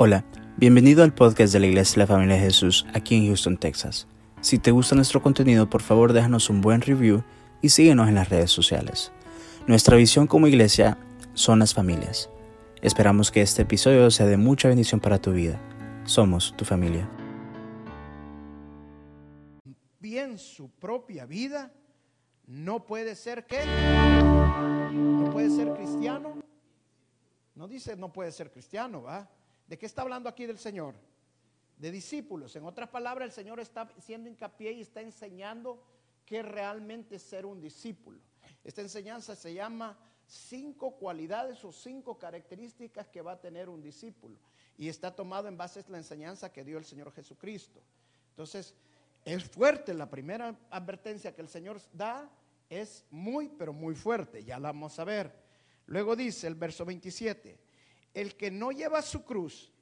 Hola, bienvenido al podcast de la Iglesia de la Familia de Jesús aquí en Houston, Texas. Si te gusta nuestro contenido, por favor déjanos un buen review y síguenos en las redes sociales. Nuestra visión como iglesia son las familias. Esperamos que este episodio sea de mucha bendición para tu vida. Somos tu familia. Bien su propia vida, no puede ser que no puede ser cristiano. No dice no puede ser cristiano, ¿va? ¿De qué está hablando aquí del Señor? De discípulos. En otras palabras, el Señor está haciendo hincapié y está enseñando que realmente ser un discípulo. Esta enseñanza se llama cinco cualidades o cinco características que va a tener un discípulo. Y está tomado en base a la enseñanza que dio el Señor Jesucristo. Entonces, es fuerte. La primera advertencia que el Señor da es muy, pero muy fuerte. Ya la vamos a ver. Luego dice el verso 27 el que no lleva su cruz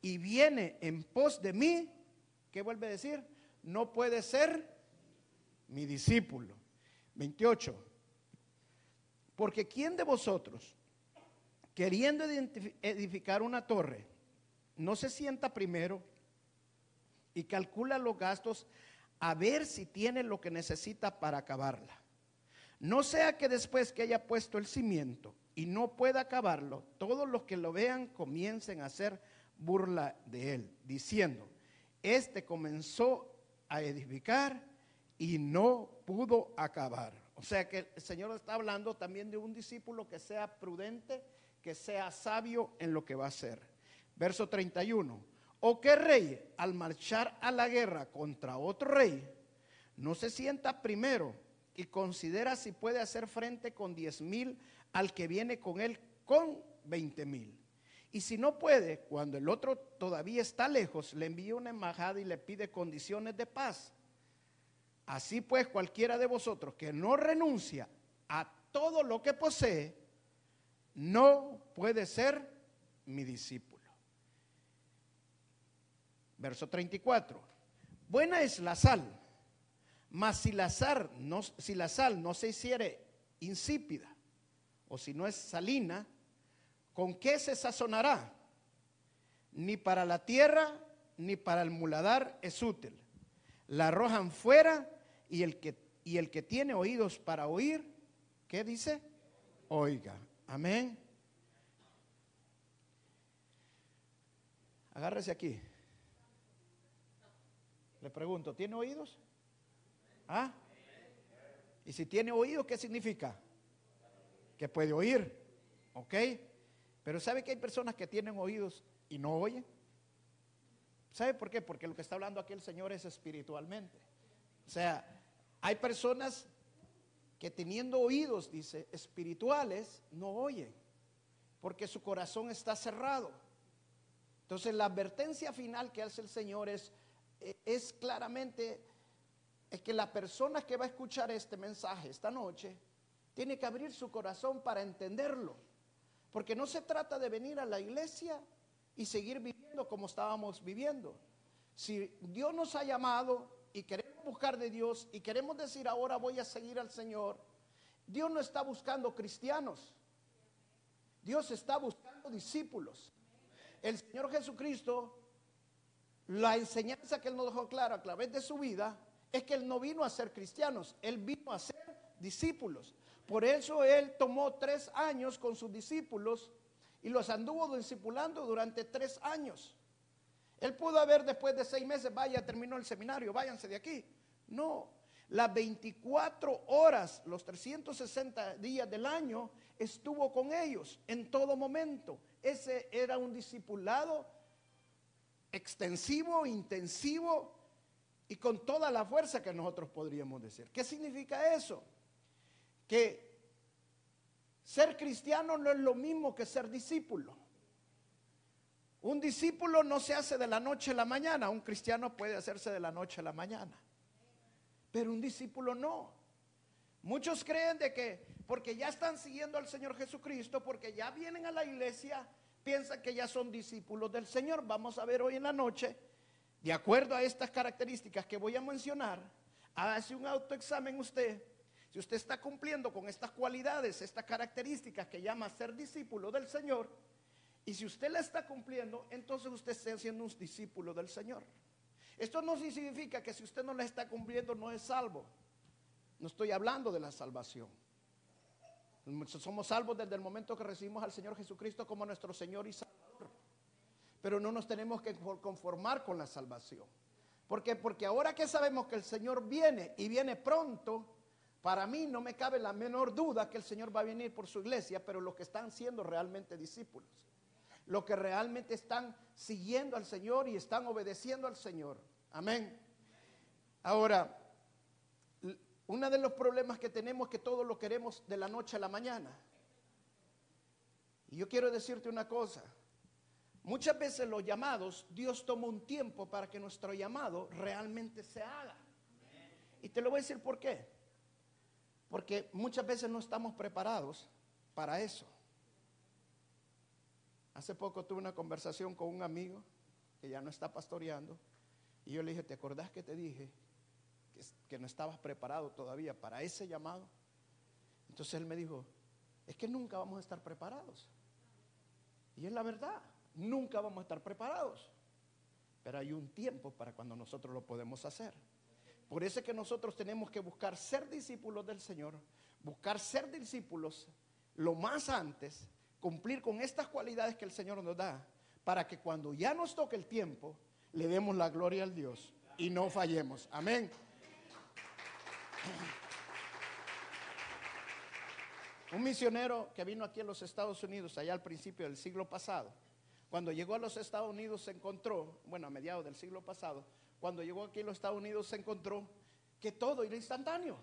y viene en pos de mí, ¿qué vuelve a decir? No puede ser mi discípulo. 28. Porque ¿quién de vosotros, queriendo edificar una torre, no se sienta primero y calcula los gastos a ver si tiene lo que necesita para acabarla? No sea que después que haya puesto el cimiento y no pueda acabarlo, todos los que lo vean comiencen a hacer burla de él, diciendo, este comenzó a edificar y no pudo acabar. O sea que el Señor está hablando también de un discípulo que sea prudente, que sea sabio en lo que va a hacer. Verso 31. ¿O qué rey al marchar a la guerra contra otro rey no se sienta primero y considera si puede hacer frente con diez mil al que viene con él con 20 mil. Y si no puede, cuando el otro todavía está lejos, le envía una embajada y le pide condiciones de paz. Así pues, cualquiera de vosotros que no renuncia a todo lo que posee, no puede ser mi discípulo. Verso 34. Buena es la sal, mas si la sal no, si la sal no se hiciere insípida, o si no es salina, ¿con qué se sazonará? Ni para la tierra ni para el muladar es útil. La arrojan fuera y el que, y el que tiene oídos para oír, ¿qué dice? Oiga. Amén. Agárrese aquí. Le pregunto, ¿tiene oídos? ¿Ah? Y si tiene oídos, ¿qué significa? Que puede oír, ¿ok? Pero ¿sabe que hay personas que tienen oídos y no oyen? ¿Sabe por qué? Porque lo que está hablando aquí el Señor es espiritualmente. O sea, hay personas que teniendo oídos, dice, espirituales, no oyen, porque su corazón está cerrado. Entonces la advertencia final que hace el Señor es, es claramente, es que la persona que va a escuchar este mensaje esta noche, tiene que abrir su corazón para entenderlo. Porque no se trata de venir a la iglesia y seguir viviendo como estábamos viviendo. Si Dios nos ha llamado y queremos buscar de Dios y queremos decir ahora voy a seguir al Señor, Dios no está buscando cristianos. Dios está buscando discípulos. El Señor Jesucristo, la enseñanza que Él nos dejó clara a través de su vida, es que Él no vino a ser cristianos, Él vino a ser discípulos. Por eso él tomó tres años con sus discípulos y los anduvo discipulando durante tres años. Él pudo haber después de seis meses, vaya, terminó el seminario, váyanse de aquí. No, las 24 horas, los 360 días del año, estuvo con ellos en todo momento. Ese era un discipulado extensivo, intensivo y con toda la fuerza que nosotros podríamos decir. ¿Qué significa eso? Que ser cristiano no es lo mismo que ser discípulo. Un discípulo no se hace de la noche a la mañana, un cristiano puede hacerse de la noche a la mañana, pero un discípulo no. Muchos creen de que porque ya están siguiendo al Señor Jesucristo, porque ya vienen a la iglesia, piensan que ya son discípulos del Señor. Vamos a ver hoy en la noche, de acuerdo a estas características que voy a mencionar, hace un autoexamen usted si usted está cumpliendo con estas cualidades, estas características que llama ser discípulo del Señor, Y si usted la está cumpliendo, entonces usted está siendo un discípulo del Señor. Esto no significa que si usted no la está cumpliendo no es salvo. No estoy hablando de la salvación. Somos salvos desde el momento que recibimos al Señor Jesucristo como nuestro Señor y Salvador. Pero no nos tenemos que conformar con la salvación. ¿Por qué? Porque ahora que sabemos que el Señor viene y viene pronto, para mí no me cabe la menor duda que el Señor va a venir por su iglesia, pero los que están siendo realmente discípulos, los que realmente están siguiendo al Señor y están obedeciendo al Señor. Amén. Ahora, uno de los problemas que tenemos es que todo lo queremos de la noche a la mañana. Y yo quiero decirte una cosa. Muchas veces los llamados, Dios toma un tiempo para que nuestro llamado realmente se haga. Y te lo voy a decir por qué. Porque muchas veces no estamos preparados para eso. Hace poco tuve una conversación con un amigo que ya no está pastoreando. Y yo le dije, ¿te acordás que te dije que, no estabas preparado todavía para ese llamado. Entonces él me dijo, es que nunca vamos a estar preparados. Y es la verdad, nunca vamos a estar preparados. Pero hay un tiempo para cuando nosotros lo podemos hacer. Por eso es que nosotros tenemos que buscar ser discípulos del Señor, buscar ser discípulos lo más antes, cumplir con estas cualidades que el Señor nos da, para que cuando ya nos toque el tiempo, le demos la gloria al Dios y no fallemos. Amén. Un misionero que vino aquí a los Estados Unidos allá al principio del siglo pasado, cuando llegó a los Estados Unidos se encontró, bueno, a mediados del siglo pasado, cuando llegó aquí a los Estados Unidos se encontró que todo era instantáneo.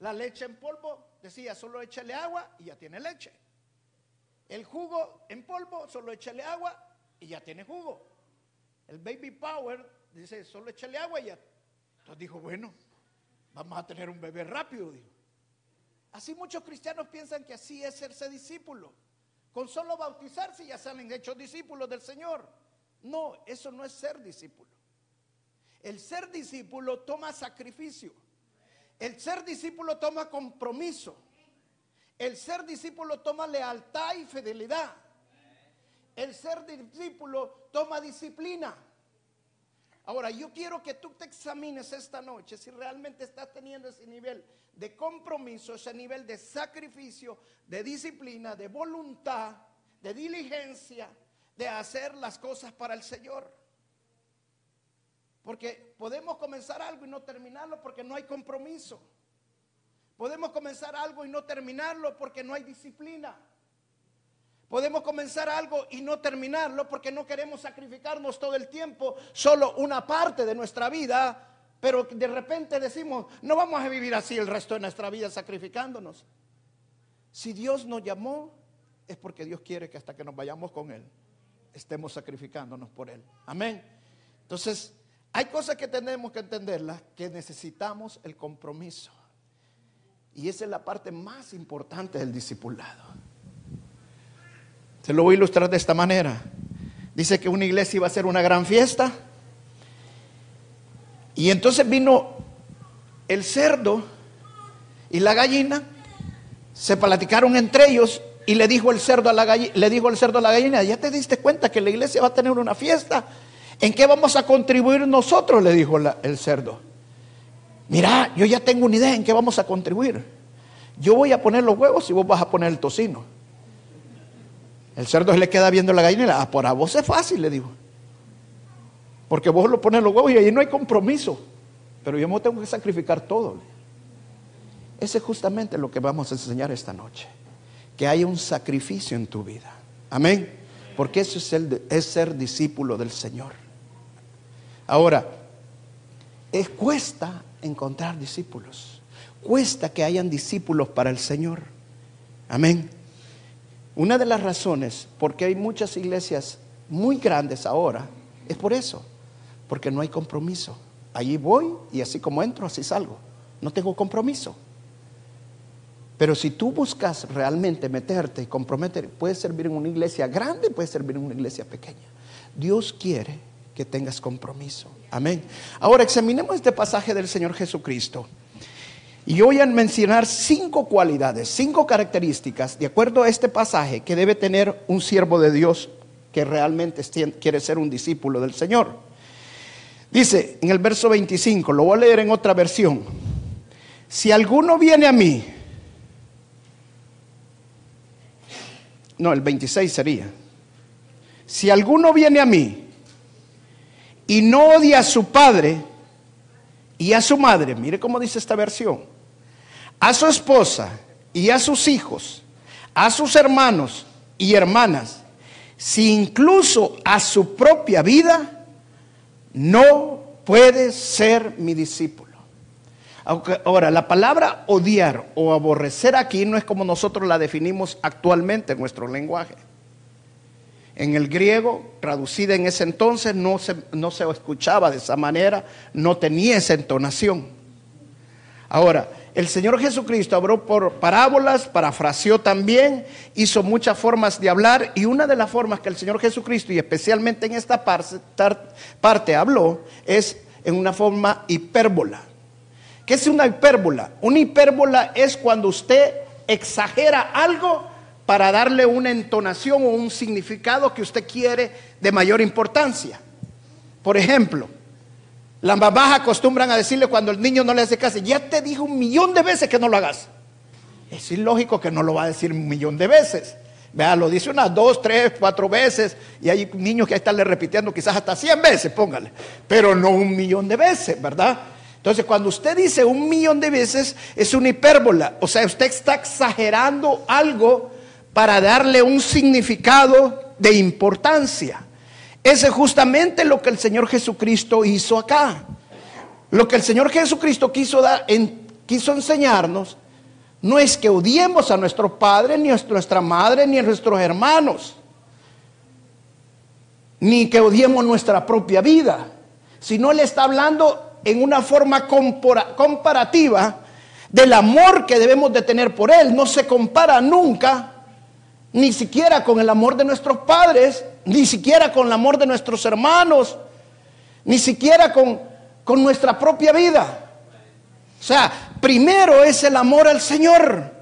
La leche en polvo decía, solo échale agua y ya tiene leche. El jugo en polvo, solo échale agua y ya tiene jugo. El baby power dice, solo échale agua y ya. Entonces dijo, bueno, vamos a tener un bebé rápido. Así muchos cristianos piensan que así es serse discípulo. Con solo bautizarse ya salen hechos discípulos del Señor. No, eso no es ser discípulo. El ser discípulo toma sacrificio. El ser discípulo toma compromiso. El ser discípulo toma lealtad y fidelidad. El ser discípulo toma disciplina. Ahora, yo quiero que tú te examines esta noche si realmente estás teniendo ese nivel de compromiso, ese nivel de sacrificio, de disciplina, de voluntad, de diligencia, de hacer las cosas para el Señor. Porque podemos comenzar algo y no terminarlo porque no hay compromiso. Podemos comenzar algo y no terminarlo porque no hay disciplina. Podemos comenzar algo y no terminarlo porque no queremos sacrificarnos todo el tiempo, solo una parte de nuestra vida, pero de repente decimos, no vamos a vivir así el resto de nuestra vida sacrificándonos. Si Dios nos llamó, es porque Dios quiere que hasta que nos vayamos con Él, estemos sacrificándonos por Él. Amén. Entonces, hay cosas que tenemos que entenderlas, que necesitamos el compromiso. Y esa es la parte más importante del discipulado. Se lo voy a ilustrar de esta manera. Dice que una iglesia iba a ser una gran fiesta. Y entonces vino el cerdo y la gallina, se platicaron entre ellos y le dijo el cerdo a la gallina, le dijo el cerdo a la gallina, "Ya te diste cuenta que la iglesia va a tener una fiesta. ¿En qué vamos a contribuir nosotros?" le dijo el cerdo. "Mira, yo ya tengo una idea en qué vamos a contribuir. Yo voy a poner los huevos y vos vas a poner el tocino." El cerdo se le queda viendo la gallina ah, por a vos es fácil, le digo. Porque vos lo pones los huevos y ahí no hay compromiso. Pero yo me tengo que sacrificar todo. Ese es justamente lo que vamos a enseñar esta noche. Que haya un sacrificio en tu vida. Amén. Porque eso es, el, es ser discípulo del Señor. Ahora, es, cuesta encontrar discípulos. Cuesta que hayan discípulos para el Señor. Amén. Una de las razones por qué hay muchas iglesias muy grandes ahora es por eso, porque no hay compromiso. Allí voy y así como entro, así salgo. No tengo compromiso. Pero si tú buscas realmente meterte y comprometer, puedes servir en una iglesia grande, puedes servir en una iglesia pequeña. Dios quiere que tengas compromiso. Amén. Ahora examinemos este pasaje del Señor Jesucristo. Y voy a mencionar cinco cualidades, cinco características, de acuerdo a este pasaje, que debe tener un siervo de Dios que realmente quiere ser un discípulo del Señor. Dice en el verso 25, lo voy a leer en otra versión. Si alguno viene a mí, no, el 26 sería. Si alguno viene a mí y no odia a su padre y a su madre, mire cómo dice esta versión, a su esposa y a sus hijos, a sus hermanos y hermanas, si incluso a su propia vida, no puede ser mi discípulo. Ahora, la palabra odiar o aborrecer aquí no es como nosotros la definimos actualmente en nuestro lenguaje. En el griego, traducida en ese entonces, no se, no se escuchaba de esa manera, no tenía esa entonación. Ahora, el Señor Jesucristo habló por parábolas, parafraseó también, hizo muchas formas de hablar y una de las formas que el Señor Jesucristo, y especialmente en esta parte, parte habló, es en una forma hipérbola. ¿Qué es una hipérbola? Una hipérbola es cuando usted exagera algo para darle una entonación o un significado que usted quiere de mayor importancia. Por ejemplo, las mamás acostumbran a decirle cuando el niño no le hace caso, ya te dijo un millón de veces que no lo hagas. Es ilógico que no lo va a decir un millón de veces. Vea, lo dice unas dos, tres, cuatro veces y hay niños que están repitiendo quizás hasta cien veces, póngale, pero no un millón de veces, ¿verdad? Entonces, cuando usted dice un millón de veces, es una hipérbola. O sea, usted está exagerando algo para darle un significado de importancia. Ese es justamente lo que el Señor Jesucristo hizo acá. Lo que el Señor Jesucristo quiso, dar, quiso enseñarnos no es que odiemos a nuestro padre, ni a nuestra madre, ni a nuestros hermanos, ni que odiemos nuestra propia vida, sino le está hablando en una forma comparativa del amor que debemos de tener por Él. No se compara nunca ni siquiera con el amor de nuestros padres, ni siquiera con el amor de nuestros hermanos, ni siquiera con, con nuestra propia vida. O sea, primero es el amor al Señor.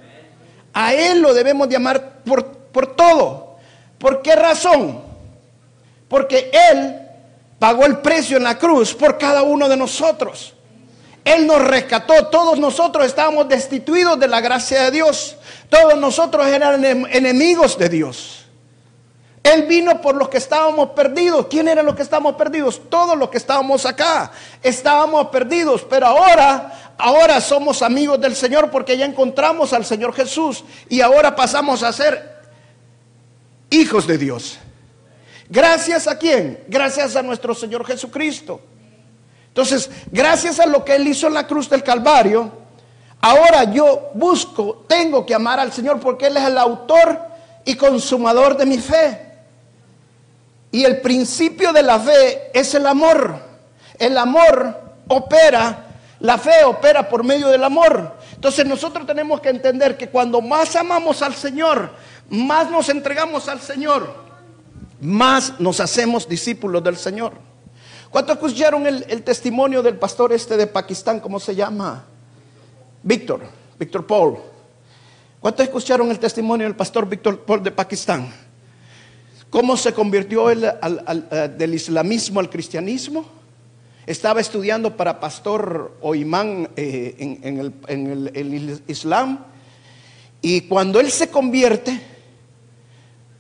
A Él lo debemos de amar por, por todo. ¿Por qué razón? Porque Él pagó el precio en la cruz por cada uno de nosotros. Él nos rescató, todos nosotros estábamos destituidos de la gracia de Dios. Todos nosotros eran enemigos de Dios. Él vino por los que estábamos perdidos. ¿Quién eran los que estábamos perdidos? Todos los que estábamos acá. Estábamos perdidos, pero ahora, ahora somos amigos del Señor porque ya encontramos al Señor Jesús y ahora pasamos a ser hijos de Dios. Gracias a quién? Gracias a nuestro Señor Jesucristo. Entonces, gracias a lo que Él hizo en la cruz del Calvario, Ahora yo busco, tengo que amar al Señor porque Él es el autor y consumador de mi fe. Y el principio de la fe es el amor. El amor opera, la fe opera por medio del amor. Entonces nosotros tenemos que entender que cuando más amamos al Señor, más nos entregamos al Señor, más nos hacemos discípulos del Señor. ¿Cuántos escucharon el, el testimonio del pastor este de Pakistán? ¿Cómo se llama? Víctor, Víctor Paul. ¿Cuántos escucharon el testimonio del pastor Víctor Paul de Pakistán? ¿Cómo se convirtió él eh, del islamismo al cristianismo? Estaba estudiando para pastor o imán eh, en, el Islam. Y cuando él se convierte,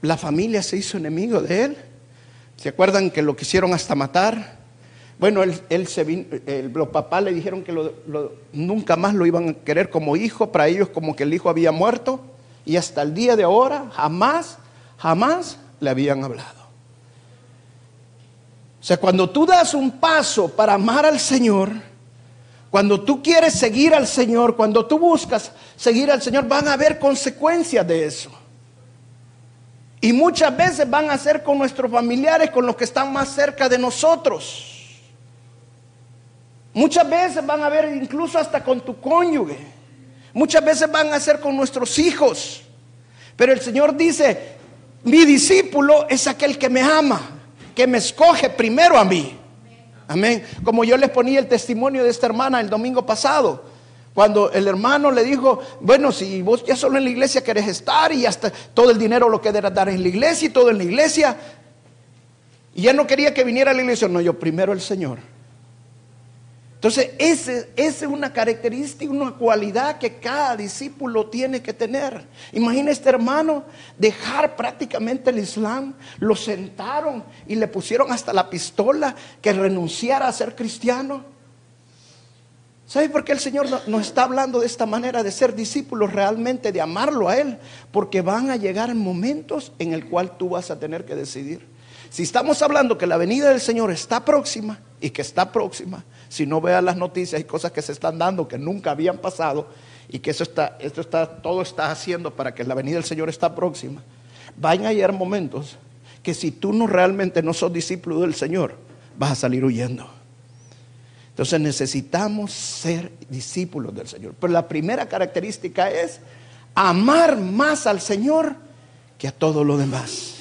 la familia se hizo enemigo de él. ¿Se acuerdan que lo quisieron hasta matar? Bueno, él, se vino, los papás le dijeron que nunca más lo iban a querer como hijo, para ellos como que el hijo había muerto, y hasta el día de ahora jamás, jamás le habían hablado. O sea, cuando tú das un paso para amar al Señor, cuando tú quieres seguir al Señor, cuando tú buscas seguir al Señor, van a haber consecuencias de eso. Y muchas veces van a ser con nuestros familiares, con los que están más cerca de nosotros. Muchas veces van a ver incluso hasta con tu cónyuge. Muchas veces van a ser con nuestros hijos. Pero el Señor dice, mi discípulo es aquel que me ama, que me escoge primero a mí. Amén. Como yo les ponía el testimonio de esta hermana el domingo pasado. Cuando el hermano le dijo, bueno, si vos ya solo en la iglesia querés estar y hasta todo el dinero lo querés dar en la iglesia y todo en la iglesia, y ya no quería que viniera a la iglesia, no, yo primero el Señor. Entonces, esa es una característica, una cualidad que cada discípulo tiene que tener. Imagina este hermano dejar prácticamente el Islam, lo sentaron y le pusieron hasta la pistola que renunciara a ser cristiano. ¿Sabe por qué el Señor nos está hablando de esta manera de ser discípulos realmente, de amarlo a Él? Porque van a llegar momentos en el cual tú vas a tener que decidir. Si estamos hablando que la venida del Señor está próxima y que está próxima, si no veas las noticias y cosas que se están dando que nunca habían pasado y que eso está, esto está, todo está haciendo para que la venida del Señor está próxima, van a llegar momentos que si tú no realmente no sos discípulo del Señor, vas a salir huyendo. Entonces necesitamos ser discípulos del Señor. Pero la primera característica es amar más al Señor que a todo lo demás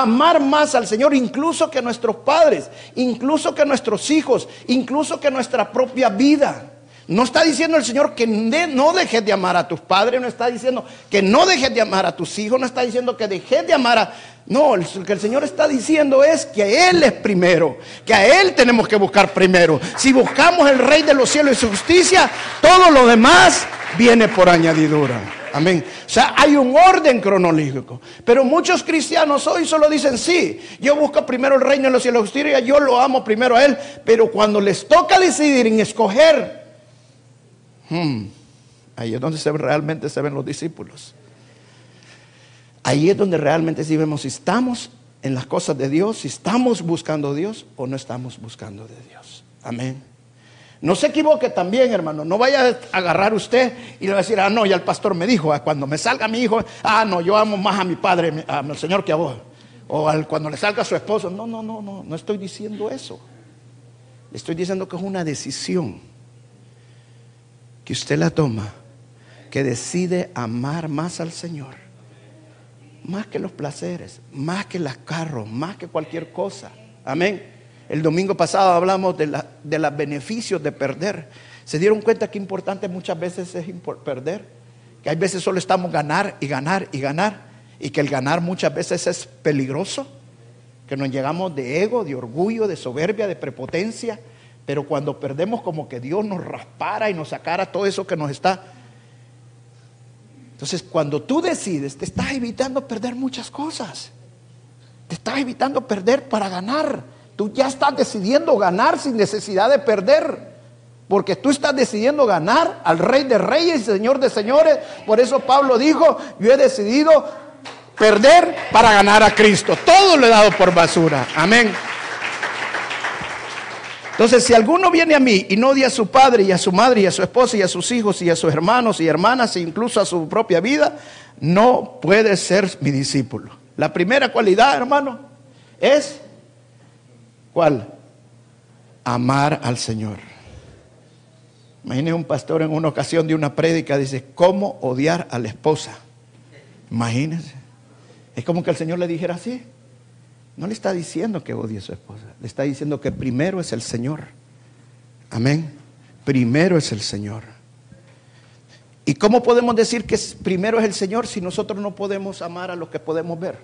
amar más al Señor incluso que nuestros padres, incluso que nuestros hijos, incluso que nuestra propia vida. No está diciendo el Señor que no dejes de amar a tus padres, no está diciendo que no dejes de amar a tus hijos, no está diciendo que dejes de amar a... No, lo que el Señor está diciendo es que Él es primero, que a Él tenemos que buscar primero. Si buscamos el Rey de los cielos y su justicia, todo lo demás viene por añadidura. Amén. O sea, hay un orden cronológico. Pero muchos cristianos hoy solo dicen, sí, yo busco primero el reino de los cielos, justicia, yo lo amo primero a Él. Pero cuando les toca decidir en escoger, hmm, ahí es donde se, realmente se ven los discípulos. Ahí es donde realmente sí vemos si estamos en las cosas de Dios, si estamos buscando a Dios o no estamos buscando de Dios. Amén. No se equivoque también, hermano. No vaya a agarrar usted y le va a decir, ah, no, ya el pastor me dijo, ah, cuando me salga mi hijo, ah, no, yo amo más a mi padre, al Señor que a vos. O cuando le salga a su esposo. No, no, no, no, no estoy diciendo eso. estoy diciendo que es una decisión que usted la toma, que decide amar más al Señor, más que los placeres, más que los carros, más que cualquier cosa. Amén. El domingo pasado hablamos de, los beneficios de perder. ¿Se dieron cuenta que importante muchas veces es perder? Que hay veces solo estamos ganar y ganar y ganar. Y que el ganar muchas veces es peligroso. Que nos llegamos de ego, de orgullo, de soberbia, de prepotencia. Pero cuando perdemos como que Dios nos raspara y nos sacara todo eso que nos está. Entonces cuando tú decides, te estás evitando perder muchas cosas. Te estás evitando perder para ganar. Tú ya estás decidiendo ganar sin necesidad de perder. Porque tú estás decidiendo ganar al Rey de Reyes y Señor de Señores. Por eso Pablo dijo, yo he decidido perder para ganar a Cristo. Todo lo he dado por basura. Amén. Entonces, si alguno viene a mí y no odia a su padre y a su madre y a su esposa y a sus hijos y a sus hermanos y hermanas e incluso a su propia vida, no puede ser mi discípulo. La primera cualidad, hermano, es ¿Cuál? Amar al Señor. Imagínese un pastor en una ocasión de una prédica, dice, ¿cómo odiar a la esposa? Imagínense. Es como que el Señor le dijera así. No le está diciendo que odie a su esposa, le está diciendo que primero es el Señor. Amén. Primero es el Señor. ¿Y cómo podemos decir que primero es el Señor si nosotros no podemos amar a lo que podemos ver?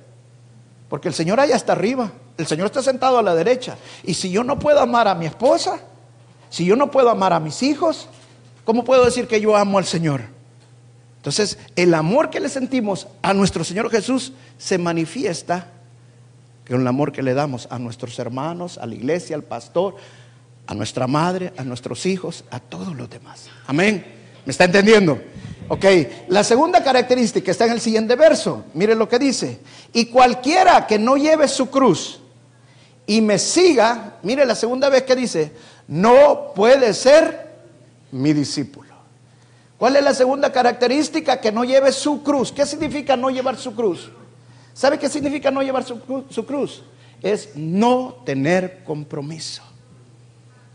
Porque el Señor allá está arriba, el Señor está sentado a la derecha. Y si yo no puedo amar a mi esposa, si yo no puedo amar a mis hijos, ¿cómo puedo decir que yo amo al Señor? Entonces, el amor que le sentimos a nuestro Señor Jesús se manifiesta con el amor que le damos a nuestros hermanos, a la iglesia, al pastor, a nuestra madre, a nuestros hijos, a todos los demás. Amén. ¿Me está entendiendo? Ok, la segunda característica está en el siguiente verso. Mire lo que dice. Y cualquiera que no lleve su cruz y me siga, mire la segunda vez que dice, no puede ser mi discípulo. ¿Cuál es la segunda característica? Que no lleve su cruz. ¿Qué significa no llevar su cruz? ¿Sabe qué significa no llevar su, cruz? Es no tener compromiso.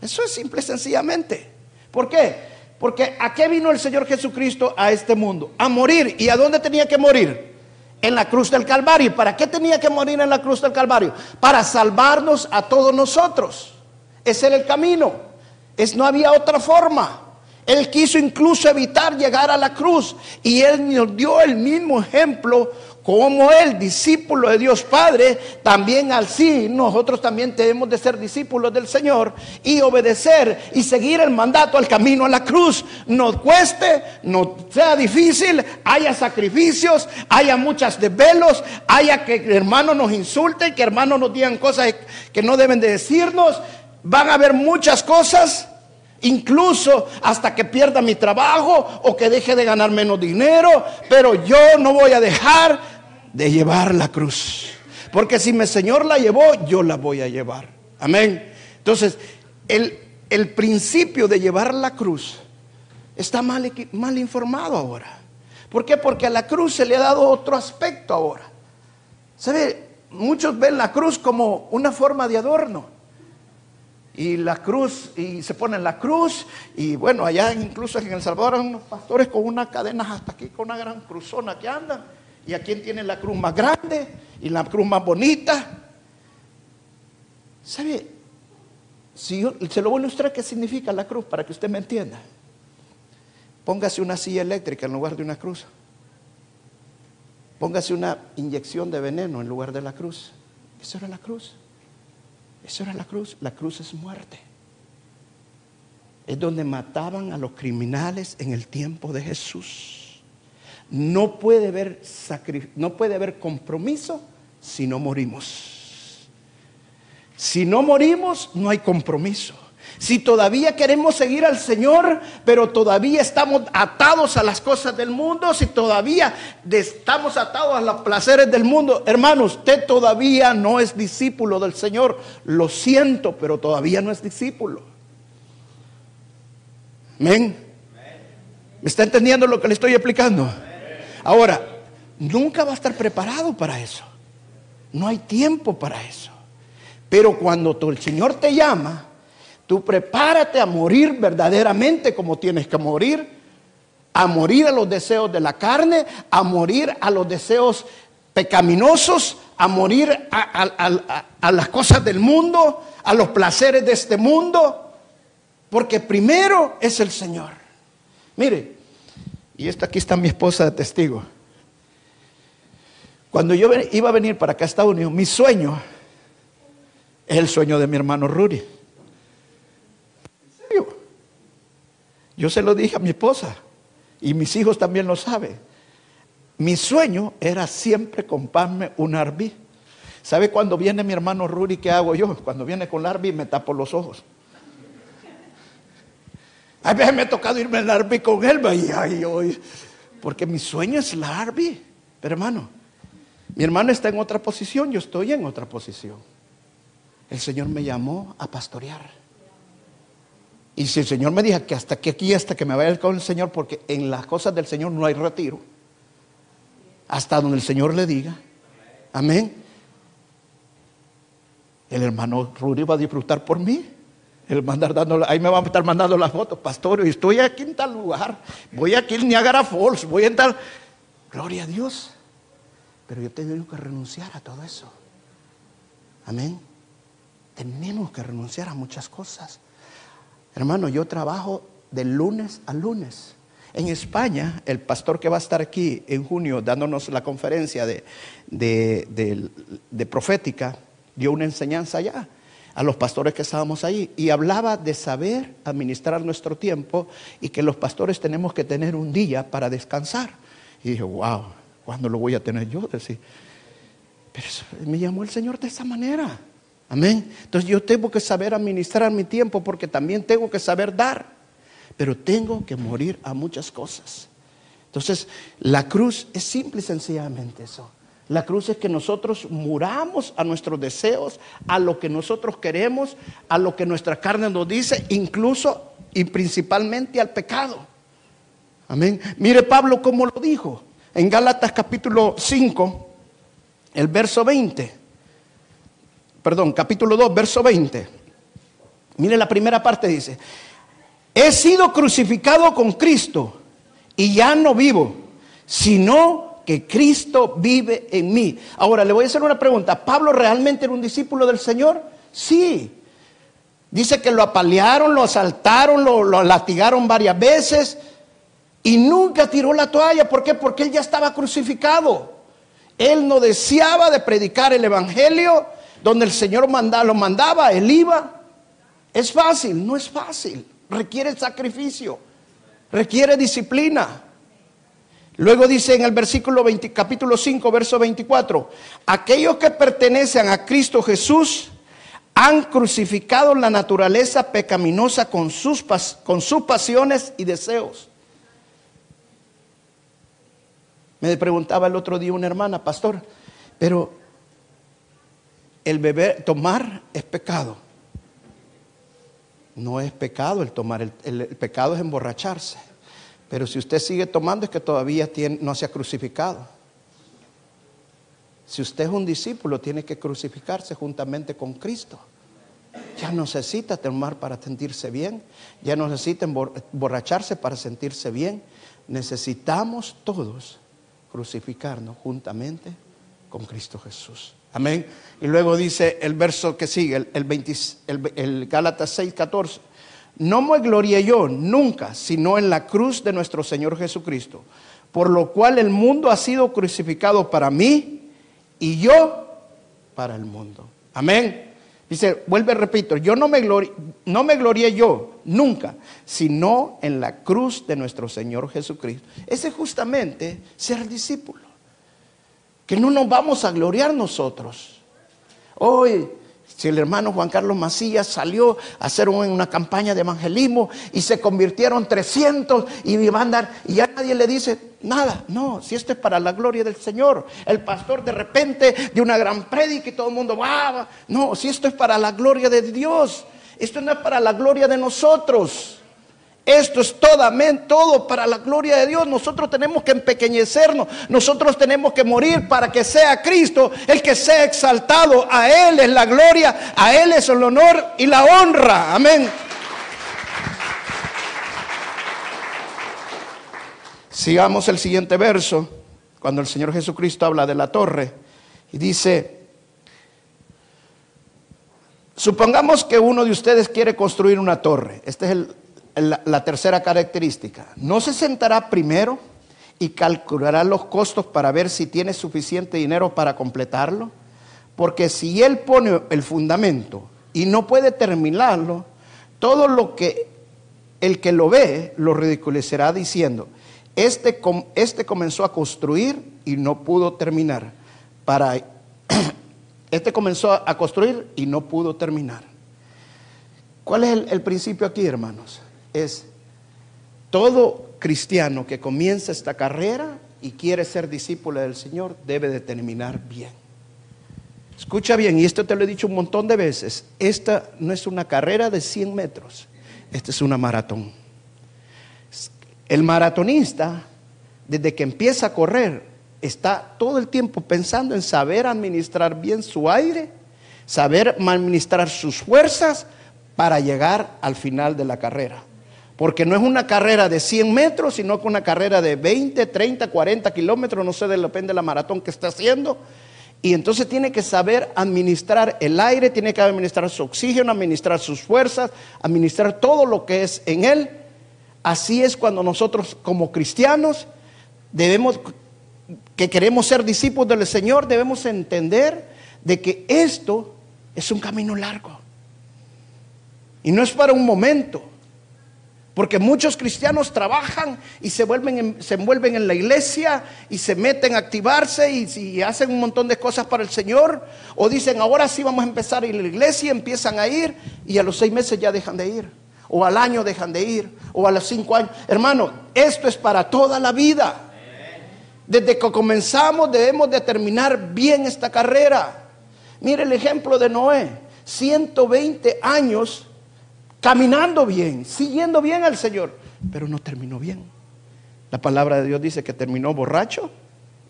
Eso es simple y sencillamente. ¿Por qué? Porque ¿a qué vino el Señor Jesucristo a este mundo? A morir. ¿Y a dónde tenía que morir? En la cruz del Calvario. ¿Para qué tenía que morir en la cruz del Calvario? Para salvarnos a todos nosotros. Ese era el camino. Es, no había otra forma. Él quiso incluso evitar llegar a la cruz y Él nos dio el mismo ejemplo como Él, discípulo de Dios Padre, también al sí, nosotros también tenemos de ser discípulos del Señor y obedecer y seguir el mandato, al camino a la cruz. Nos cueste, no sea difícil, haya sacrificios, haya muchas desvelos, haya que hermanos nos insulten, que hermanos nos digan cosas que no deben de decirnos. Van a haber muchas cosas Incluso hasta que pierda mi trabajo o que deje de ganar menos dinero. Pero yo no voy a dejar de llevar la cruz. Porque si mi Señor la llevó, yo la voy a llevar. Amén. Entonces, el, el principio de llevar la cruz está mal, mal informado ahora. ¿Por qué? Porque a la cruz se le ha dado otro aspecto ahora. ¿Sabe? Muchos ven la cruz como una forma de adorno y la cruz, y se ponen la cruz, y bueno, allá incluso en El Salvador hay unos pastores con una cadena hasta aquí, con una gran cruzona que andan, y a quien tiene la cruz más grande y la cruz más bonita. ¿Sabe? Si yo, se lo voy a ilustrar qué significa la cruz para que usted me entienda. Póngase una silla eléctrica en lugar de una cruz. Póngase una inyección de veneno en lugar de la cruz. Eso era la cruz. Eso era la cruz. La cruz es muerte. Es donde mataban a los criminales en el tiempo de Jesús. No puede haber, no puede haber compromiso si no morimos. Si no morimos, no hay compromiso. Si todavía queremos seguir al Señor, pero todavía estamos atados a las cosas del mundo, si todavía estamos atados a los placeres del mundo, hermano, usted todavía no es discípulo del Señor. Lo siento, pero todavía no es discípulo. Amén. ¿Me está entendiendo lo que le estoy explicando? Ahora, nunca va a estar preparado para eso. No hay tiempo para eso. Pero cuando el Señor te llama, Tú prepárate a morir verdaderamente como tienes que morir, a morir a los deseos de la carne, a morir a los deseos pecaminosos, a morir a, las cosas del mundo, a los placeres de este mundo, porque primero es el Señor. Mire, y esta aquí está mi esposa de testigo. Cuando yo iba a venir para acá a Estados Unidos, mi sueño es el sueño de mi hermano Rudy. Yo se lo dije a mi esposa y mis hijos también lo saben. Mi sueño era siempre comprarme un Arby. ¿Sabe cuando viene mi hermano Rudy qué hago yo? Cuando viene con el Arby me tapo los ojos. A veces me ha tocado irme al Arby con él, y, porque mi sueño es el Arby. Pero hermano, mi hermano está en otra posición, yo estoy en otra posición. El Señor me llamó a pastorear. Y si el Señor me dijo que hasta que aquí, hasta que me vaya con el Señor, porque en las cosas del Señor no hay retiro, hasta donde el Señor le diga, amén. El hermano Rudy va a disfrutar por mí. Él mandar dando, ahí me va a estar mandando las fotos, pastor, y estoy aquí en tal lugar, voy aquí en Niagara Falls, voy en tal. Gloria a Dios. Pero yo tengo que renunciar a todo eso. Amén. Tenemos que renunciar a muchas cosas. Hermano, yo trabajo de lunes a lunes. En España, el pastor que va a estar aquí en junio dándonos la conferencia de, de, profética, dio una enseñanza allá a los pastores que estábamos ahí y hablaba de saber administrar nuestro tiempo y que los pastores tenemos que tener un día para descansar. Y dije, wow, ¿cuándo lo voy a tener yo? Pero me llamó el Señor de esa manera. Amén. Entonces yo tengo que saber administrar mi tiempo porque también tengo que saber dar. Pero tengo que morir a muchas cosas. Entonces la cruz es simple y sencillamente eso. La cruz es que nosotros muramos a nuestros deseos, a lo que nosotros queremos, a lo que nuestra carne nos dice, incluso y principalmente al pecado. Amén. Mire Pablo cómo lo dijo en Gálatas capítulo 5, el verso 20 perdón, capítulo 2, verso 20. Mire la primera parte dice, he sido crucificado con Cristo y ya no vivo, sino que Cristo vive en mí. Ahora le voy a hacer una pregunta, ¿Pablo realmente era un discípulo del Señor? Sí. Dice que lo apalearon, lo asaltaron, lo, lo latigaron varias veces y nunca tiró la toalla. ¿Por qué? Porque él ya estaba crucificado. Él no deseaba de predicar el Evangelio donde el Señor lo mandaba, él iba. Es fácil, no es fácil. Requiere sacrificio, requiere disciplina. Luego dice en el versículo 20, capítulo 5, verso 24, aquellos que pertenecen a Cristo Jesús han crucificado la naturaleza pecaminosa con sus, con sus pasiones y deseos. Me preguntaba el otro día una hermana, pastor, pero el beber, tomar es pecado. No es pecado el tomar, el pecado es emborracharse. Pero si usted sigue tomando es que todavía no se ha crucificado. Si usted es un discípulo, tiene que crucificarse juntamente con Cristo. Ya no necesita tomar para sentirse bien, ya no necesita emborracharse para sentirse bien. Necesitamos todos crucificarnos juntamente con Cristo Jesús. Amén. Y luego dice el verso que sigue, el, el, el Gálatas 6, 14. No me glorié yo nunca, sino en la cruz de nuestro Señor Jesucristo, por lo cual el mundo ha sido crucificado para mí y yo para el mundo. Amén. Dice, vuelve, repito, yo no me, no me glorié yo nunca, sino en la cruz de nuestro Señor Jesucristo. Ese es justamente ser discípulo. Que no nos vamos a gloriar nosotros. Hoy si el hermano Juan Carlos Macías salió a hacer una campaña de evangelismo y se convirtieron 300 y a andar y ya nadie le dice nada. No, si esto es para la gloria del Señor. El pastor de repente de una gran prédica y todo el mundo va. No, si esto es para la gloria de Dios. Esto no es para la gloria de nosotros. Esto es todo para la gloria de Dios. Nosotros tenemos que empequeñecernos. Nosotros tenemos que morir para que sea Cristo el que sea exaltado. A Él es la gloria, a Él es el honor y la honra. Amén. Sigamos el siguiente verso, cuando el Señor Jesucristo habla de la torre y dice, supongamos que uno de ustedes quiere construir una torre. Este es el, la, tercera característica. No se sentará primero y calculará los costos para ver si tiene suficiente dinero para completarlo. Porque si él pone el fundamento y no puede terminarlo, todo lo que el que lo ve lo ridiculizará diciendo, este, este comenzó a construir y no pudo terminar. Para, este comenzó a construir y no pudo terminar. ¿Cuál es el principio aquí, hermanos? Es todo cristiano que comienza esta carrera y quiere ser discípulo del Señor debe de terminar bien. Escucha bien, y esto te lo he dicho un montón de veces, esta no es una carrera de 100 metros, esta es una maratón. El maratonista, desde que empieza a correr, está todo el tiempo pensando en saber administrar bien su aire, saber administrar sus fuerzas para llegar al final de la carrera. Porque no es una carrera de 100 metros, sino que una carrera de 20, 30, 40 kilómetros, no sé, depende de la maratón que está haciendo. Y entonces tiene que saber administrar el aire, tiene que administrar su oxígeno, administrar sus fuerzas, administrar todo lo que es en él. Así es cuando nosotros como cristianos debemos, que queremos ser discípulos del Señor, debemos entender de que esto es un camino largo. Y no es para un momento. Porque muchos cristianos trabajan y se, vuelven se envuelven en la iglesia y se meten a activarse y, hacen un montón de cosas para el Señor. O dicen, ahora sí vamos a empezar a ir a la iglesia, empiezan a ir y a los seis meses ya dejan de ir. O al año dejan de ir. O a los cinco años. Hermano, esto es para toda la vida. Desde que comenzamos debemos de terminar bien esta carrera. Mire el ejemplo de Noé. 120 años caminando bien, siguiendo bien al Señor, pero no terminó bien. La palabra de Dios dice que terminó borracho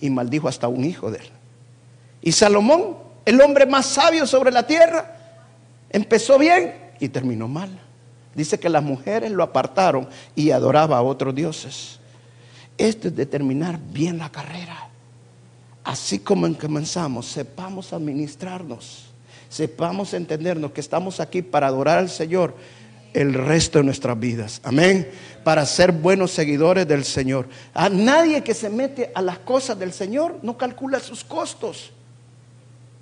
y maldijo hasta un hijo de él. Y Salomón, el hombre más sabio sobre la tierra, empezó bien y terminó mal. Dice que las mujeres lo apartaron y adoraba a otros dioses. Esto es determinar bien la carrera. Así como en comenzamos, sepamos administrarnos sepamos entendernos que estamos aquí para adorar al Señor el resto de nuestras vidas. Amén. Para ser buenos seguidores del Señor. A nadie que se mete a las cosas del Señor no calcula sus costos.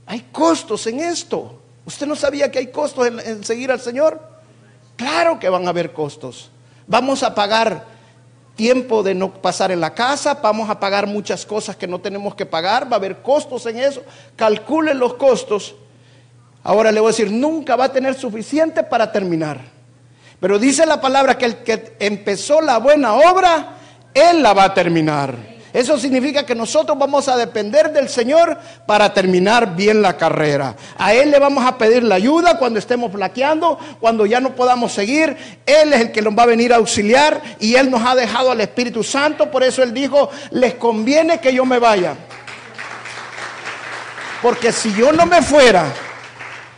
Hay costos en esto. ¿Usted no sabía que hay costos en, seguir al Señor? Claro que van a haber costos. Vamos a pagar tiempo de no pasar en la casa, vamos a pagar muchas cosas que no tenemos que pagar, va a haber costos en eso. Calculen los costos. Ahora le voy a decir, nunca va a tener suficiente para terminar. Pero dice la palabra que el que empezó la buena obra, Él la va a terminar. Eso significa que nosotros vamos a depender del Señor para terminar bien la carrera. A Él le vamos a pedir la ayuda cuando estemos flaqueando, cuando ya no podamos seguir. Él es el que nos va a venir a auxiliar y Él nos ha dejado al Espíritu Santo. Por eso Él dijo, les conviene que yo me vaya. Porque si yo no me fuera,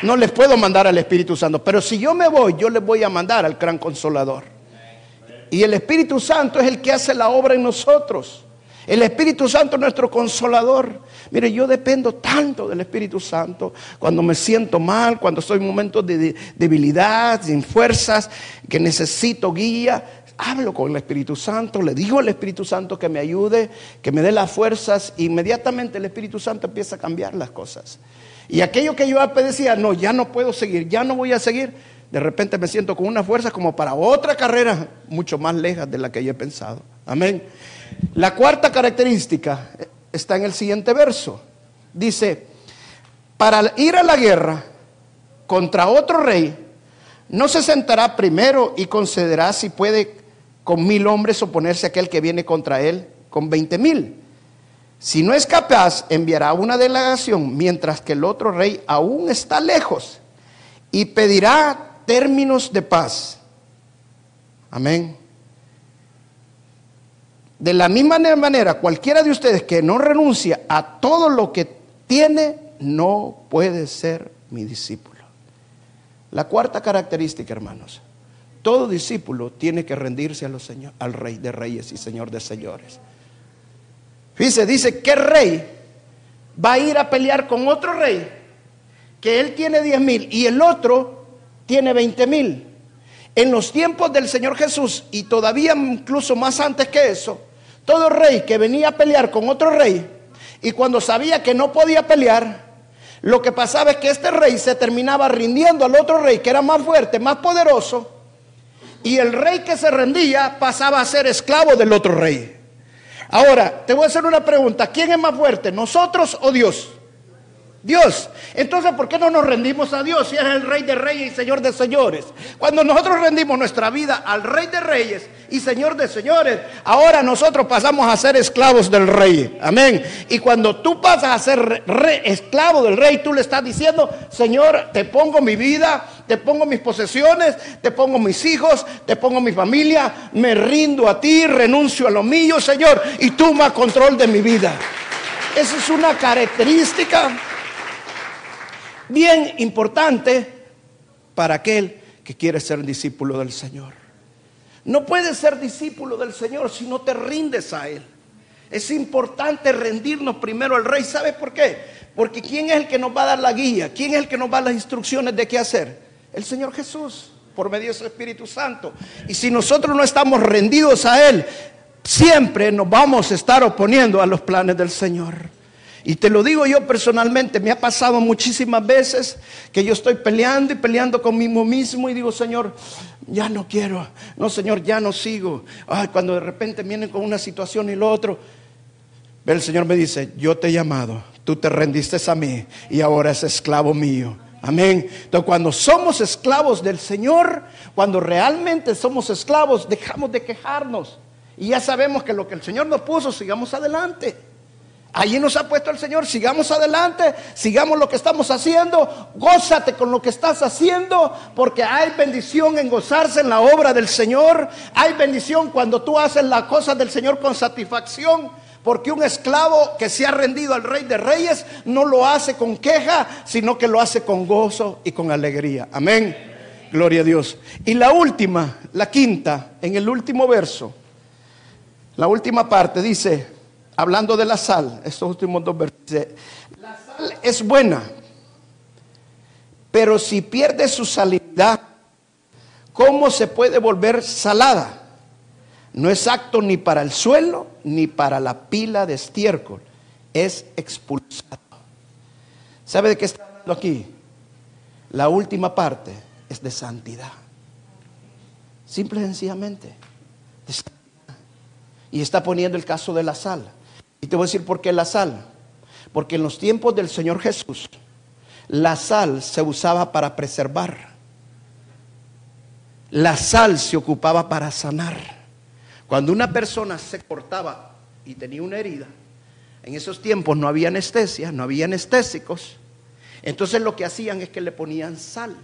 no les puedo mandar al Espíritu Santo, pero si yo me voy, yo les voy a mandar al gran consolador. Y el Espíritu Santo es el que hace la obra en nosotros. El Espíritu Santo es nuestro consolador. Mire, yo dependo tanto del Espíritu Santo cuando me siento mal, cuando estoy en momentos de debilidad, sin fuerzas, que necesito guía. Hablo con el Espíritu Santo, le digo al Espíritu Santo que me ayude, que me dé las fuerzas. inmediatamente el Espíritu Santo empieza a cambiar las cosas. Y aquello que yo decía, no, ya no puedo seguir, ya no voy a seguir, de repente me siento con una fuerza como para otra carrera mucho más lejos de la que yo he pensado. Amén. La cuarta característica está en el siguiente verso. Dice, para ir a la guerra contra otro rey, no se sentará primero y concederá si puede con mil hombres oponerse a aquel que viene contra él con veinte mil. Si no es capaz, enviará una delegación mientras que el otro rey aún está lejos y pedirá términos de paz. Amén. De la misma manera, cualquiera de ustedes que no renuncia a todo lo que tiene, no puede ser mi discípulo. La cuarta característica, hermanos, todo discípulo tiene que rendirse a los al Rey de Reyes y Señor de Señores. Dice, dice, ¿qué rey va a ir a pelear con otro rey? Que él tiene 10 mil y el otro tiene 20 mil. En los tiempos del Señor Jesús y todavía incluso más antes que eso, todo rey que venía a pelear con otro rey y cuando sabía que no podía pelear, lo que pasaba es que este rey se terminaba rindiendo al otro rey que era más fuerte, más poderoso, y el rey que se rendía pasaba a ser esclavo del otro rey. Ahora, te voy a hacer una pregunta. ¿Quién es más fuerte, nosotros o Dios? Dios. Entonces, ¿por qué no nos rendimos a Dios si es el Rey de Reyes y Señor de Señores? Cuando nosotros rendimos nuestra vida al Rey de Reyes y Señor de Señores, ahora nosotros pasamos a ser esclavos del Rey. Amén. Y cuando tú pasas a ser esclavo del Rey, tú le estás diciendo, Señor, te pongo mi vida, te pongo mis posesiones, te pongo mis hijos, te pongo mi familia, me rindo a ti, renuncio a lo mío, Señor, y más control de mi vida. Esa es una característica bien importante para aquel que quiere ser discípulo del Señor. No puedes ser discípulo del Señor si no te rindes a Él. Es importante rendirnos primero al Rey. ¿Sabes por qué? Porque ¿quién es el que nos va a dar la guía? ¿Quién es el que nos va a dar las instrucciones de qué hacer? El Señor Jesús, por medio de su Espíritu Santo. Y si nosotros no estamos rendidos a Él, siempre nos vamos a estar oponiendo a los planes del Señor. Y te lo digo yo personalmente, me ha pasado muchísimas veces que yo estoy peleando y peleando conmigo mismo y digo, Señor, ya no quiero, no Señor, ya no sigo. Ay, cuando de repente vienen con una situación y lo otro, el Señor me dice, yo te he llamado, tú te rendiste a mí y ahora es esclavo mío. Amén. Entonces, cuando somos esclavos del Señor, cuando realmente somos esclavos, dejamos de quejarnos. Y ya sabemos que lo que el Señor nos puso, sigamos adelante. Allí nos ha puesto el Señor, sigamos adelante, sigamos lo que estamos haciendo, gózate con lo que estás haciendo, porque hay bendición en gozarse en la obra del Señor, hay bendición cuando tú haces las cosas del Señor con satisfacción, porque un esclavo que se ha rendido al Rey de Reyes no lo hace con queja, sino que lo hace con gozo y con alegría. Amén. Gloria a Dios. Y la última, la quinta, en el último verso, la última parte dice, hablando de la sal, estos últimos dos versículos, la sal es buena, Pero si pierde su salinidad, ¿cómo se puede volver salada? No es acto ni para el suelo ni para la pila de estiércol, es expulsado. ¿Sabe de qué está hablando aquí? La última parte es de santidad. Simple y sencillamente. Y está poniendo el caso de la sal. Y te voy a decir por qué la sal. Porque en los tiempos del Señor Jesús, la sal se usaba para preservar. La sal se ocupaba para sanar. Cuando una persona se cortaba y tenía una herida, en esos tiempos no había anestesia, no había anestésicos. Entonces lo que hacían es que le ponían sal.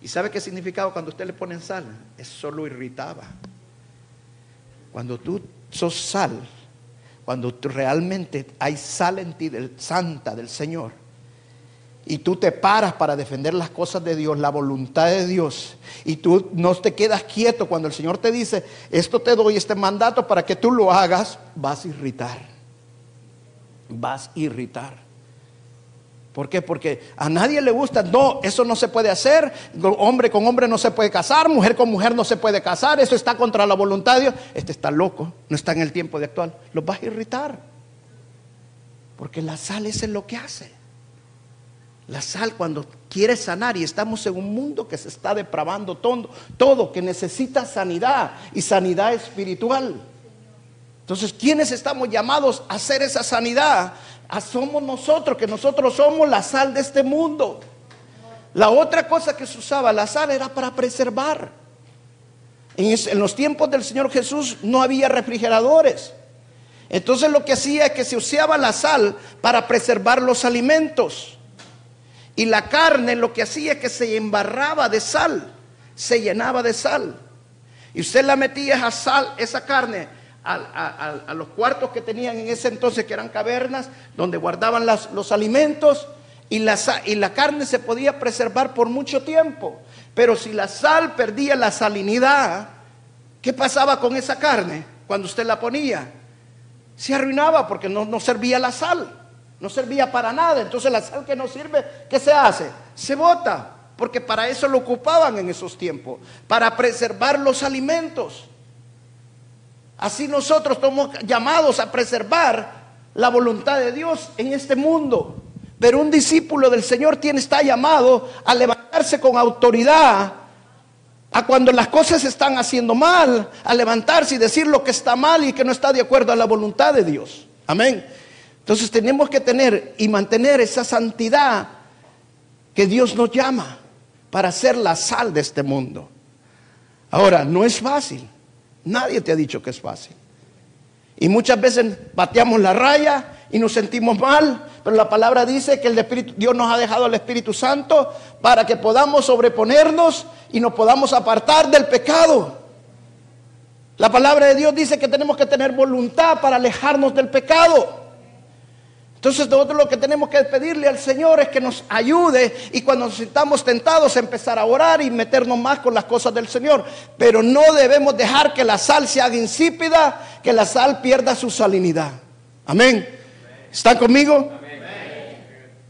¿Y sabe qué significaba cuando usted le pone sal? Eso lo irritaba. Cuando tú sos sal, cuando realmente hay sal en ti del santa del Señor, y tú te paras para defender las cosas de Dios, la voluntad de Dios, y tú no te quedas quieto cuando el Señor te dice, esto te doy este mandato para que tú lo hagas, vas a irritar. Vas a irritar. ¿Por qué? Porque a nadie le gusta, no, eso no se puede hacer, hombre con hombre no se puede casar, mujer con mujer no se puede casar, eso está contra la voluntad de Dios. Este está loco, no está en el tiempo de actual, los vas a irritar. Porque la sal es lo que hace. La sal cuando quiere sanar y estamos en un mundo que se está depravando todo, todo que necesita sanidad y sanidad espiritual. Entonces, ¿quiénes estamos llamados a hacer esa sanidad? Ah, somos nosotros, que nosotros somos la sal de este mundo. La otra cosa que se usaba, la sal, era para preservar. En, los tiempos del Señor Jesús no había refrigeradores. Entonces lo que hacía es que se usaba la sal para preservar los alimentos. Y la carne lo que hacía es que se embarraba de sal, se llenaba de sal. Y usted la metía esa sal, esa carne a, los cuartos que tenían en ese entonces, que eran cavernas, donde guardaban los alimentos, y la, y la carne se podía preservar por mucho tiempo. Pero si la sal perdía la salinidad, ¿qué pasaba con esa carne cuando usted la ponía? Se arruinaba porque no, no servía la sal, no servía para nada. Entonces la sal que no sirve, ¿qué se hace? Se bota, porque para eso lo ocupaban en esos tiempos, para preservar los alimentos. Así nosotros estamos llamados a preservar la voluntad de Dios en este mundo. Pero un discípulo del Señor tiene, está llamado a levantarse con autoridad, a cuando las cosas están haciendo mal, a levantarse y decir lo que está mal y que no está de acuerdo a la voluntad de Dios. Amén. Entonces tenemos que tener y mantener esa santidad que Dios nos llama para ser la sal de este mundo. Ahora, no es fácil. Nadie te ha dicho que es fácil. Y muchas veces bateamos la raya y nos sentimos mal, pero la palabra dice que el Espíritu, Dios nos ha dejado el Espíritu Santo para que podamos sobreponernos y nos podamos apartar del pecado. La palabra de Dios dice que tenemos que tener voluntad para alejarnos del pecado. Entonces nosotros lo que tenemos que pedirle al Señor es que nos ayude y cuando nos sintamos tentados empezar a orar y meternos más con las cosas del Señor. Pero no debemos dejar que la sal se haga insípida, que la sal pierda su salinidad. Amén. ¿Están conmigo?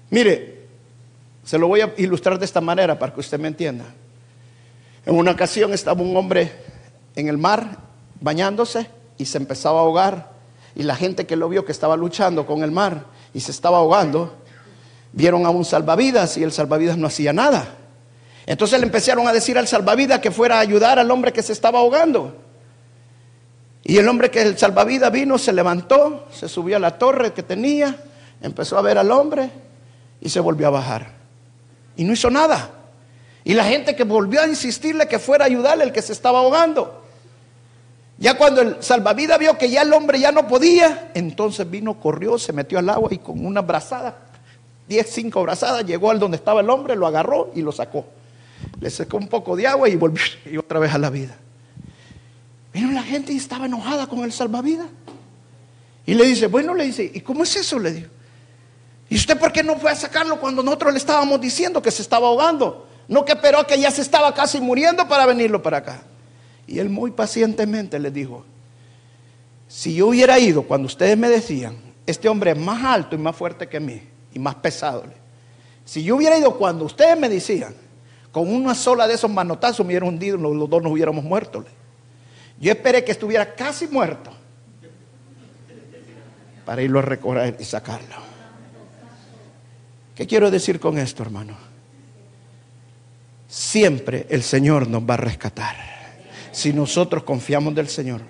Mire, se lo voy a ilustrar de esta manera para que usted me entienda. En una ocasión estaba un hombre en el mar bañándose y se empezaba a ahogar. Y la gente que lo vio que estaba luchando con el mar y se estaba ahogando, vieron a un salvavidas y el salvavidas no hacía nada. Entonces le empezaron a decir al salvavidas que fuera a ayudar al hombre que se estaba ahogando. Y el hombre que el salvavidas vino, se levantó, se subió a la torre que tenía, empezó a ver al hombre y se volvió a bajar. Y no hizo nada. Y la gente que volvió a insistirle que fuera a ayudarle el que se estaba ahogando. Ya cuando el salvavidas vio que ya el hombre ya no podía, entonces vino, corrió, se metió al agua y con una brazada, diez, cinco brazadas, llegó al donde estaba el hombre, lo agarró y lo sacó. Le secó un poco de agua y volvió y otra vez a la vida. Vino la gente y estaba enojada con el salvavidas. Y le dice, bueno, le dice, ¿y cómo es eso? Le dijo. ¿Y usted por qué no fue a sacarlo cuando nosotros le estábamos diciendo que se estaba ahogando? No que esperó que ya se estaba casi muriendo para venirlo para acá. Y él muy pacientemente le dijo, si yo hubiera ido cuando ustedes me decían, este hombre es más alto y más fuerte que mí y más pesado, Si yo hubiera ido cuando ustedes me decían, con una sola de esos manotazos me hubiera hundido, los, dos nos hubiéramos muerto. Yo esperé que estuviera casi muerto para irlo a recoger y sacarlo. ¿Qué quiero decir con esto, hermano? Siempre el Señor nos va a rescatar. Si nosotros confiamos del Señor.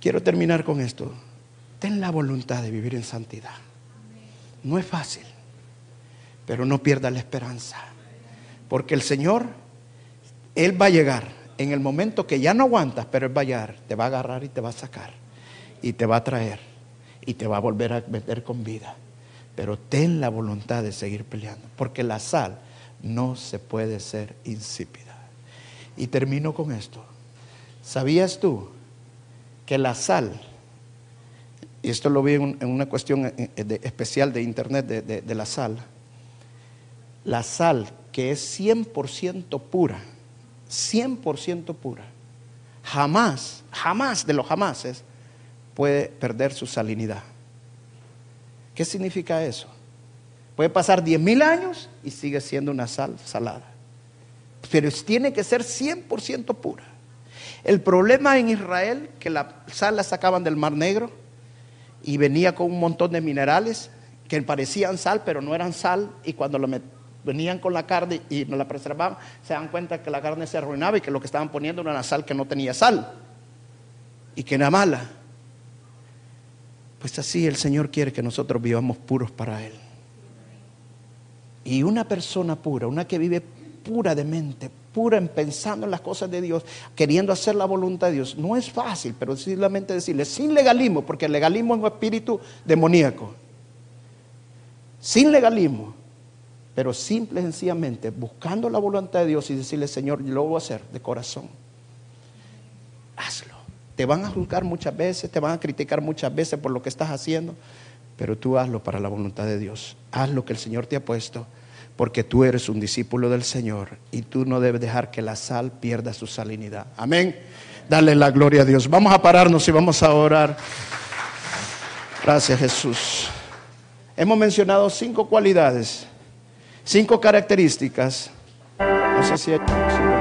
Quiero terminar con esto. Ten la voluntad de vivir en santidad. No es fácil, pero no pierda la esperanza. Porque el Señor, Él va a llegar en el momento que ya no aguantas, pero Él va a llegar, te va a agarrar y te va a sacar. Y te va a traer. Y te va a volver a meter con vida. Pero ten la voluntad de seguir peleando. Porque la sal no se puede ser insípida. Y termino con esto. ¿Sabías tú que la sal, y esto lo vi en, una cuestión eh, eh, especial de internet de, la sal, la sal que es 100% pura, 100% pura, jamás, jamás de los jamases puede perder su salinidad. ¿Qué significa eso? Puede pasar 10 mil años y sigue siendo una sal salada. Pero tiene que ser 100% pura. El problema en Israel, que la sal la sacaban del Mar Negro y venía con un montón de minerales que parecían sal, pero no eran sal, y cuando lo venían con la carne y no la preservaban, se dan cuenta que la carne se arruinaba y que lo que estaban poniendo era una sal que no tenía sal y que era mala. Pues así el Señor quiere que nosotros vivamos puros para Él. Y una persona pura, una que vive pura de mente, pura en pensando en las cosas de Dios, queriendo hacer la voluntad de Dios, no es fácil, pero simplemente decirle, sin legalismo, porque el legalismo es un espíritu demoníaco. Sin legalismo, pero simple y sencillamente buscando la voluntad de Dios y decirle, Señor, yo lo voy a hacer de corazón. Hazlo. Te van a juzgar muchas veces, te van a criticar muchas veces por lo que estás haciendo, pero tú hazlo para la voluntad de Dios. Haz lo que el Señor te ha puesto, porque tú eres un discípulo del Señor y tú no debes dejar que la sal pierda su salinidad. Amén. Dale la gloria a Dios. Vamos a pararnos y vamos a orar. Gracias Jesús. Hemos mencionado cinco cualidades, cinco características. No sé si hay...